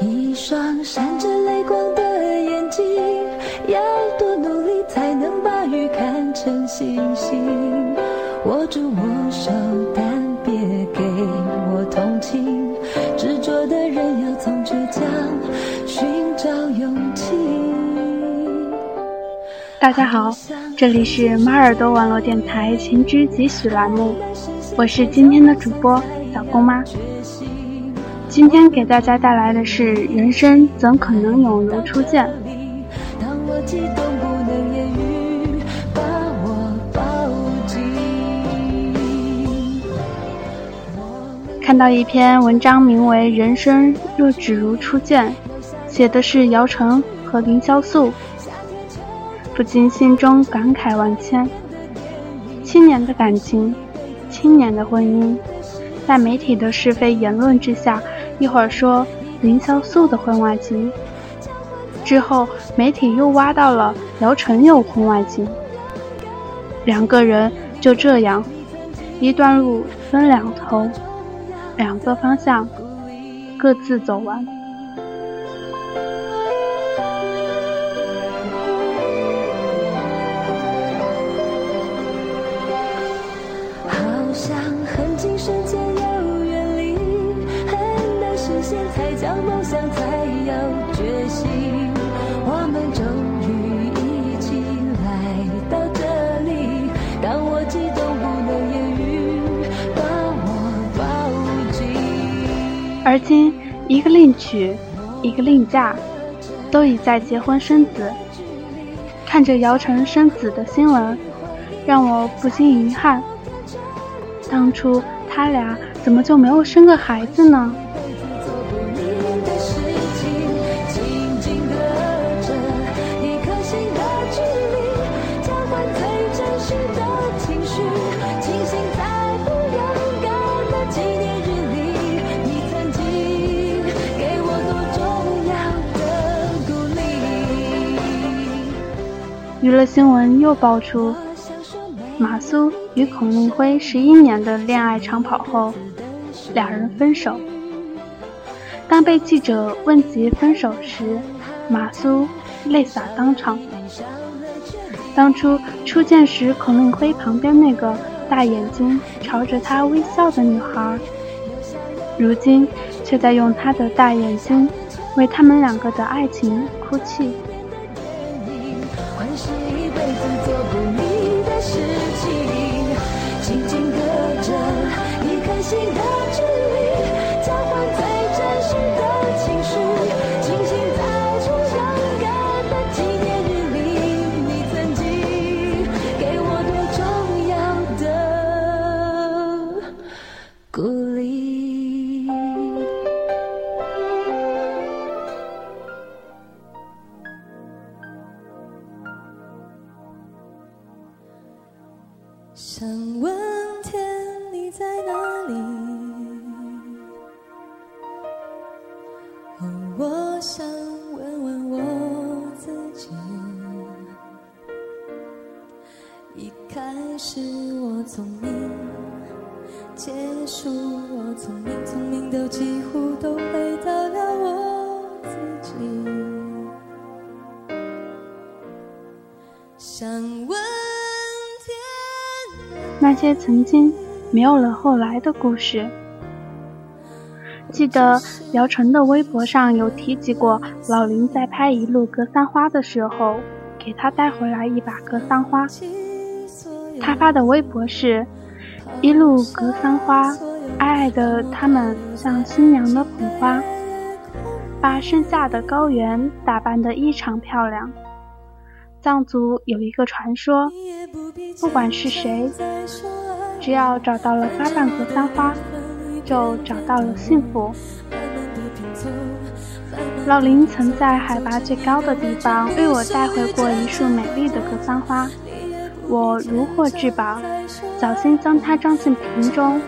一双闪着泪光的眼睛，要多努力才能把雨看成星星。握住我手，但别给我同情。执着的人要从倔强寻找勇气。大家好，这里是马耳朵网络电台情之几许栏目，我是今天的主播小公妈。今天给大家带来的是《人生怎可能永如初见》。看到一篇文章，名为《人生若只如初见》，写的是姚晨和凌潇肃，不禁心中感慨万千。七年的感情，七年的婚姻，在媒体的是非言论之下。一会儿说凌潇肃的婚外情，之后媒体又挖到了姚晨有婚外情，两个人就这样，一段路分两头，两个方向，各自走完。当决心，我们就一起来到这里而今，一个另娶，一个另嫁，都已在结婚生子。看着姚晨生子的新闻，让我不禁遗憾：当初他俩怎么就没有生个孩子呢？娱乐新闻又爆出，马苏与孔令辉十一年的恋爱长跑后，两人分手。当被记者问及分手时，马苏泪洒当场。当初初见时，孔令辉旁边那个大眼睛朝着他微笑的女孩，如今却在用他的大眼睛为他们两个的爱情哭泣。那些曾经没有了后来的故事。记得姚晨的微博上有提及过，老林在拍《一路格桑花》的时候，给他带回来一把格桑花。他发的微博是：“一路格桑花，爱爱的他们像新娘的捧花，把盛夏的高原打扮得异常漂亮。”藏族有一个传说，不管是谁，只要找到了花瓣格桑花，就找到了幸福。老林曾在海拔最高的地方为我带回过一束美丽的格桑花，我如获至宝，小心将它装进瓶中，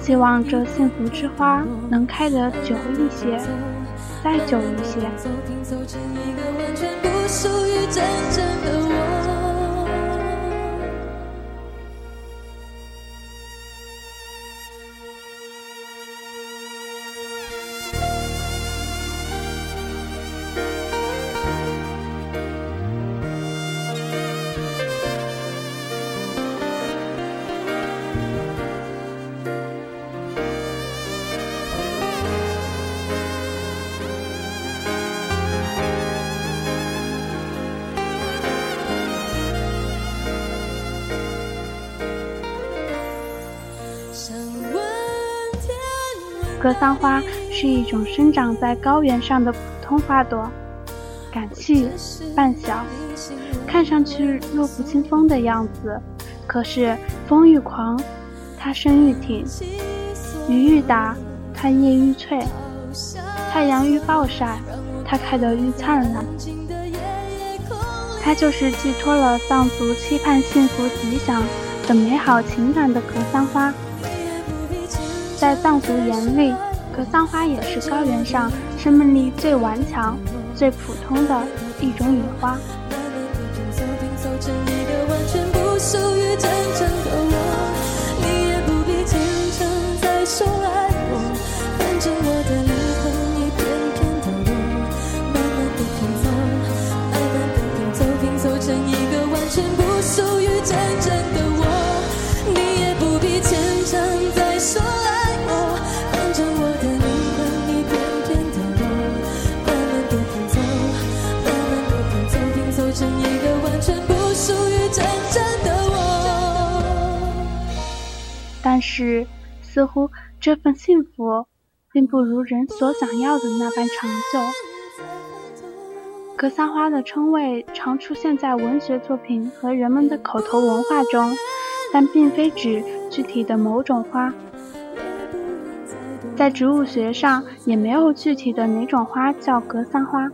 希望这幸福之花能开得久一些，再久一些。格桑花是一种生长在高原上的普通花朵，杆细瓣小，看上去弱不禁风的样子。可是风愈狂，它身愈挺；雨愈大，它叶愈翠；太阳愈暴晒，它开得愈灿烂。它就是寄托了藏族期盼幸福吉祥的美好情感的格桑花。在藏族眼里，格桑花也是高原上生命力最顽强、最普通的一种野花。是，似乎这份幸福，并不如人所想要的那般长久。格桑花的称谓常出现在文学作品和人们的口头文化中，但并非指具体的某种花。在植物学上，也没有具体的哪种花叫格桑花。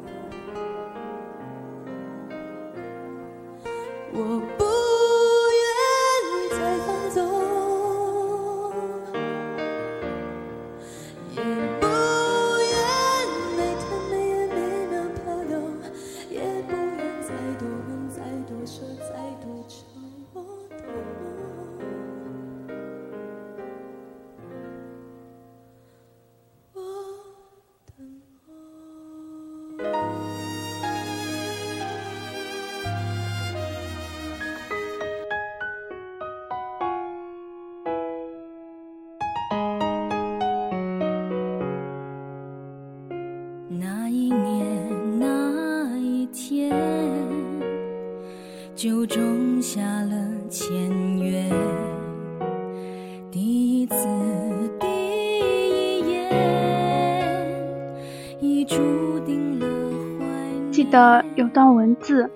记得有段文字，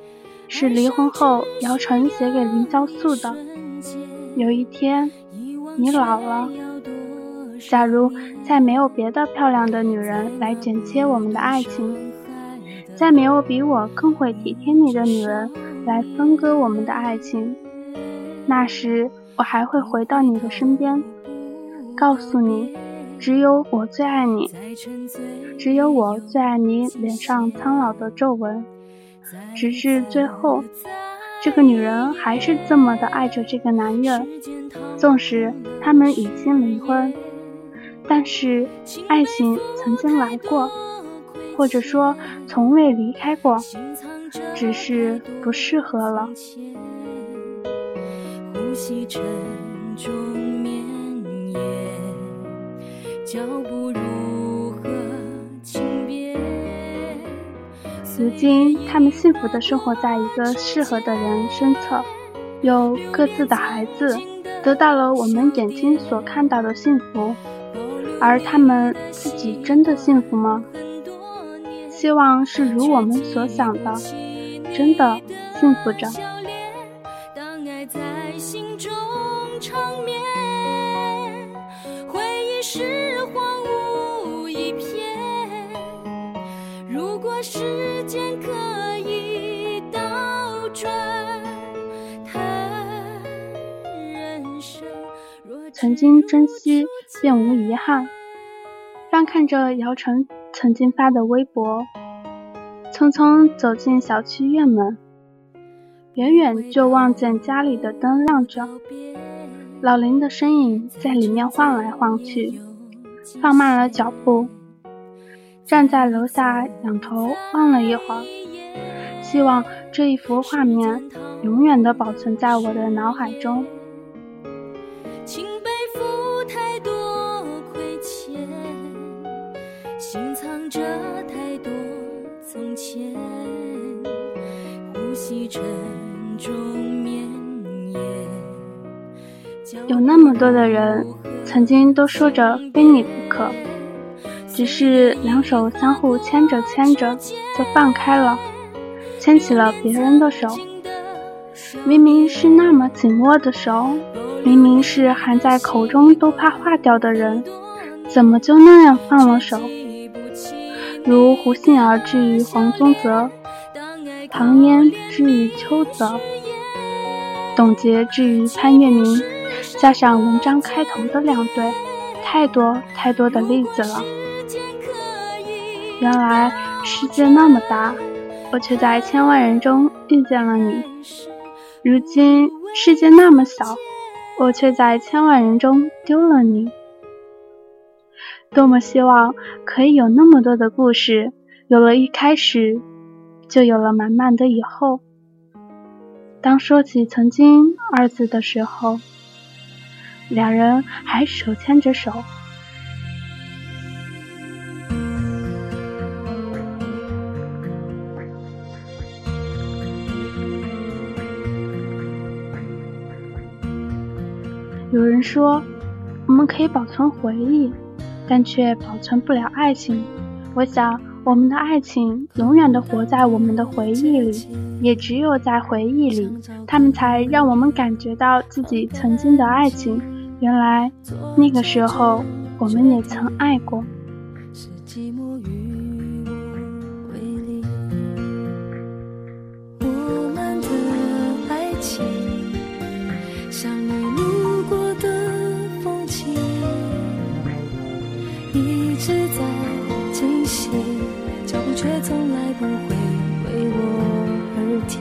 是离婚后姚晨写给林潇肃的。有一天，你老了，假如再没有别的漂亮的女人来剪切我们的爱情，再没有比我更会体贴你的女人。来分割我们的爱情，那时我还会回到你的身边，告诉你，只有我最爱你，只有我最爱你脸上苍老的皱纹，直至最后，这个女人还是这么的爱着这个男人，纵使他们已经离婚，但是爱情曾经来过，或者说从未离开过。只是不适合了。脚步如今，他们幸福的生活在一个适合的人身侧，有各自的孩子，得到了我们眼睛所看到的幸福。而他们自己真的幸福吗？希望是如我们所想的。真的幸福着。曾经珍惜，便无遗憾。翻看着姚晨曾经发的微博。匆匆走进小区院门，远远就望见家里的灯亮着，老林的身影在里面晃来晃去，放慢了脚步，站在楼下仰头望了一会儿，希望这一幅画面永远的保存在我的脑海中。着太多从前呼吸有那么多的人，曾经都说着非你不可，只是两手相互牵着牵着就放开了，牵起了别人的手。明明是那么紧握的手，明明是含在口中都怕化掉的人，怎么就那样放了手？如胡杏儿之于黄宗泽，唐嫣之于邱泽，董洁之于潘粤明，加上文章开头的两对，太多太多的例子了。原来世界那么大，我却在千万人中遇见了你。如今世界那么小，我却在千万人中丢了你。多么希望可以有那么多的故事，有了一开始，就有了满满的以后。当说起“曾经”二字的时候，两人还手牵着手。有人说，我们可以保存回忆，但却保存不了爱情。我想，我们的爱情永远的活在我们的回忆里，也只有在回忆里，他们才让我们感觉到自己曾经的爱情。原来，那个时候，我们也曾爱过。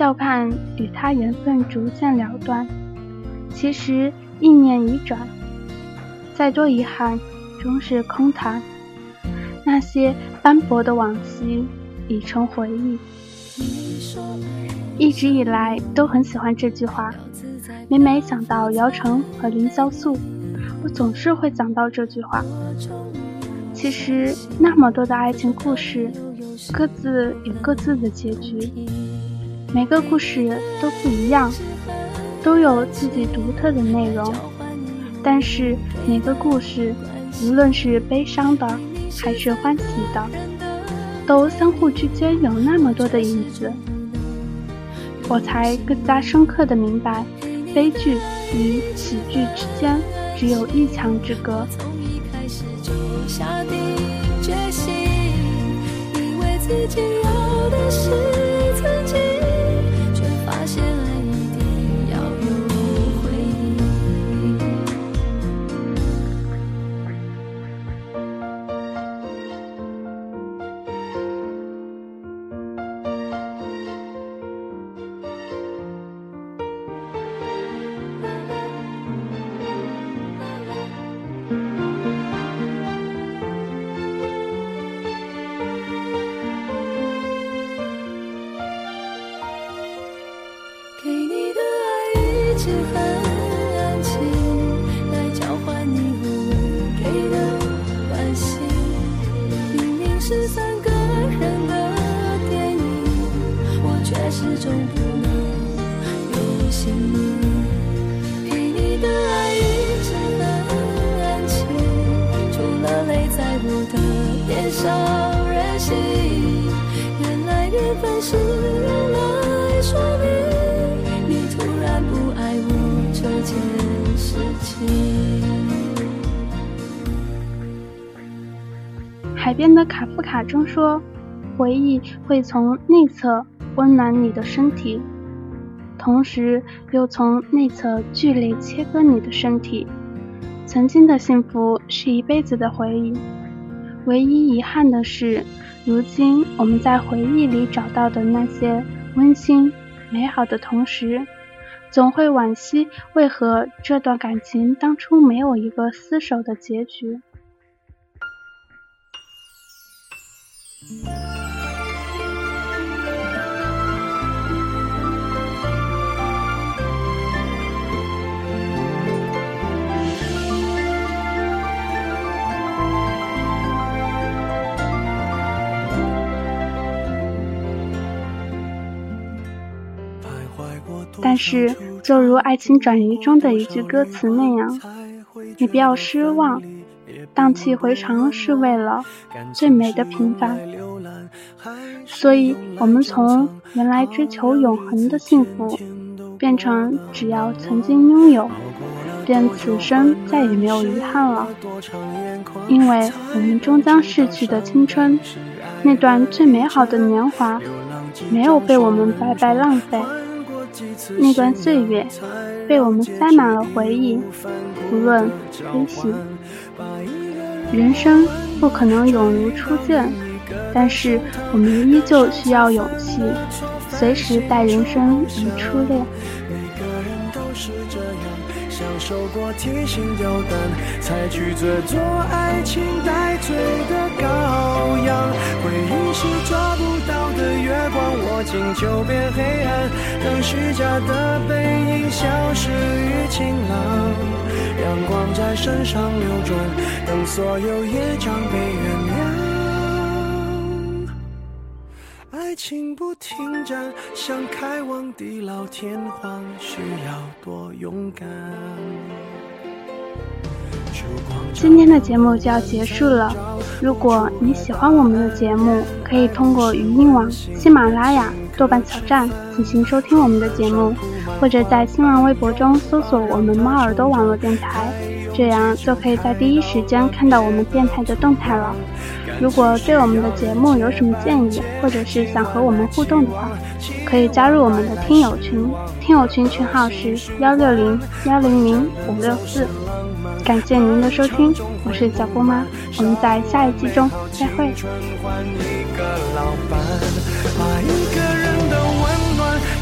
笑盼与他缘分逐渐了断。其实意念已转，再多遗憾终是空谈。那些斑驳的往昔已成回忆。一直以来都很喜欢这句话，每每想到姚晨和凌潇肃，我总是会想到这句话。其实那么多的爱情故事，各自有各自的结局，每个故事都不一样，都有自己独特的内容。但是每个故事，无论是悲伤的还是欢喜的，都相互之间有那么多的影子，我才更加深刻的明白，悲剧与喜剧之间只有一墙之隔。下定决心，以为自己是很安静来交换你偶尔给的关心明明是三个人的电影我却始终不能有姓名给你的爱一直很安静除了泪在我的脸上任性原来缘分是海边的卡夫卡中说：“回忆会从内侧温暖你的身体，同时又从内侧剧烈切割你的身体。曾经的幸福是一辈子的回忆，唯一遗憾的是，如今我们在回忆里找到的那些温馨美好的同时，总会惋惜为何这段感情当初没有一个厮守的结局。”是，就如《爱情转移》中的一句歌词那样，你不要失望，荡气回肠是为了最美的平凡。所以，我们从原来追求永恒的幸福，变成只要曾经拥有。便此生再也没有遗憾了，因为我们终将逝去的青春，那段最美好的年华，没有被我们白白浪费。那段岁月，被我们塞满了回忆，无论悲喜。人生不可能永如初见，但是我们依旧需要勇气，随时待人生如初恋。受过提心吊胆，才拒绝做爱情带罪的羔羊。光，握紧就变黑暗。等虚假的背影消失于晴朗，阳光在身上流转，等所有业障被原谅。爱情不停站，想开往地老天荒，需要多勇敢。今天的节目就要结束了。如果你喜欢我们的节目，可以通过语音网、喜马拉雅、豆瓣小站进行收听我们的节目，或者在新浪微博中搜索我们猫耳朵网络电台，这样就可以在第一时间看到我们电台的动态了。如果对我们的节目有什么建议，或者是想和我们互动的话，可以加入我们的听友群，听友群群号是幺六零幺零零五六四。感谢您的收听，我是小姑妈，我们在下一季中再会。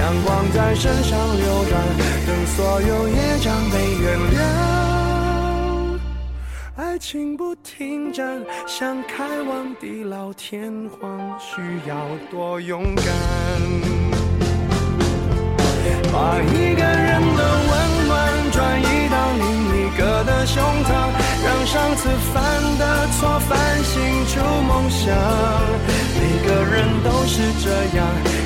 阳光在身上流转，等所有业障被原谅。爱情不停站，想开往地老天荒，需要多勇敢。把一个人的温暖转移到另一个的胸膛，让上次犯的错反省出梦想。每个人都是这样。